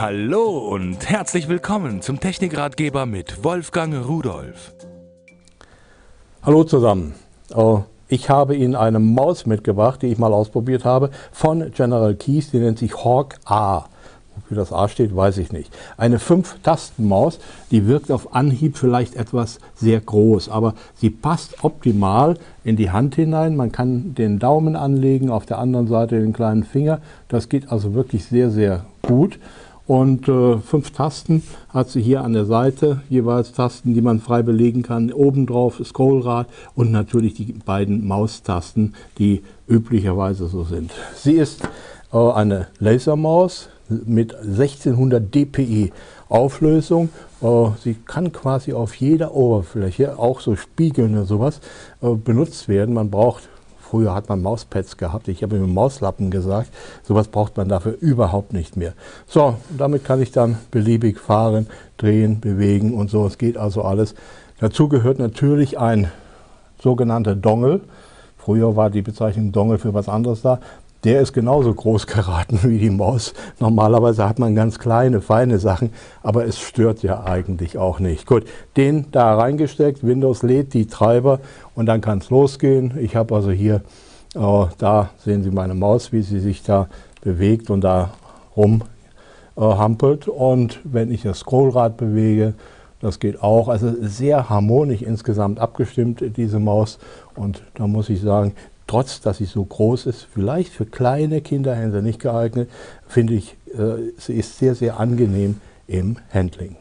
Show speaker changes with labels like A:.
A: Hallo und herzlich willkommen zum Technikratgeber mit Wolfgang Rudolf.
B: Hallo zusammen. Oh, ich habe Ihnen eine Maus mitgebracht, die ich mal ausprobiert habe, von General Keys, die nennt sich Hawk A. Wofür das A steht, weiß ich nicht. Eine Fünf-Tasten-Maus, die wirkt auf Anhieb vielleicht etwas sehr groß, aber sie passt optimal in die Hand hinein. Man kann den Daumen anlegen, auf der anderen Seite den kleinen Finger. Das geht also wirklich sehr, sehr gut. Und äh, fünf Tasten hat sie hier an der Seite, jeweils Tasten, die man frei belegen kann. Obendrauf Scrollrad und natürlich die beiden Maustasten, die üblicherweise so sind. Sie ist äh, eine Lasermaus mit 1600 dpi Auflösung. Äh, sie kann quasi auf jeder Oberfläche, auch so Spiegeln und sowas, äh, benutzt werden. Man braucht Früher hat man Mauspads gehabt, ich habe mit Mauslappen gesagt. Sowas braucht man dafür überhaupt nicht mehr. So, damit kann ich dann beliebig fahren, drehen, bewegen und so. Es geht also alles. Dazu gehört natürlich ein sogenannter Dongle. Früher war die Bezeichnung Dongle für was anderes da der ist genauso groß geraten wie die Maus. Normalerweise hat man ganz kleine, feine Sachen, aber es stört ja eigentlich auch nicht. Gut, den da reingesteckt, Windows lädt die Treiber und dann kann es losgehen. Ich habe also hier, äh, da sehen Sie meine Maus, wie sie sich da bewegt und da rumhampelt. Äh, und wenn ich das Scrollrad bewege, das geht auch. Also sehr harmonisch insgesamt abgestimmt, diese Maus. Und da muss ich sagen, trotz dass sie so groß ist, vielleicht für kleine Kinderhände nicht geeignet, finde ich, äh, sie ist sehr, sehr angenehm im Handling.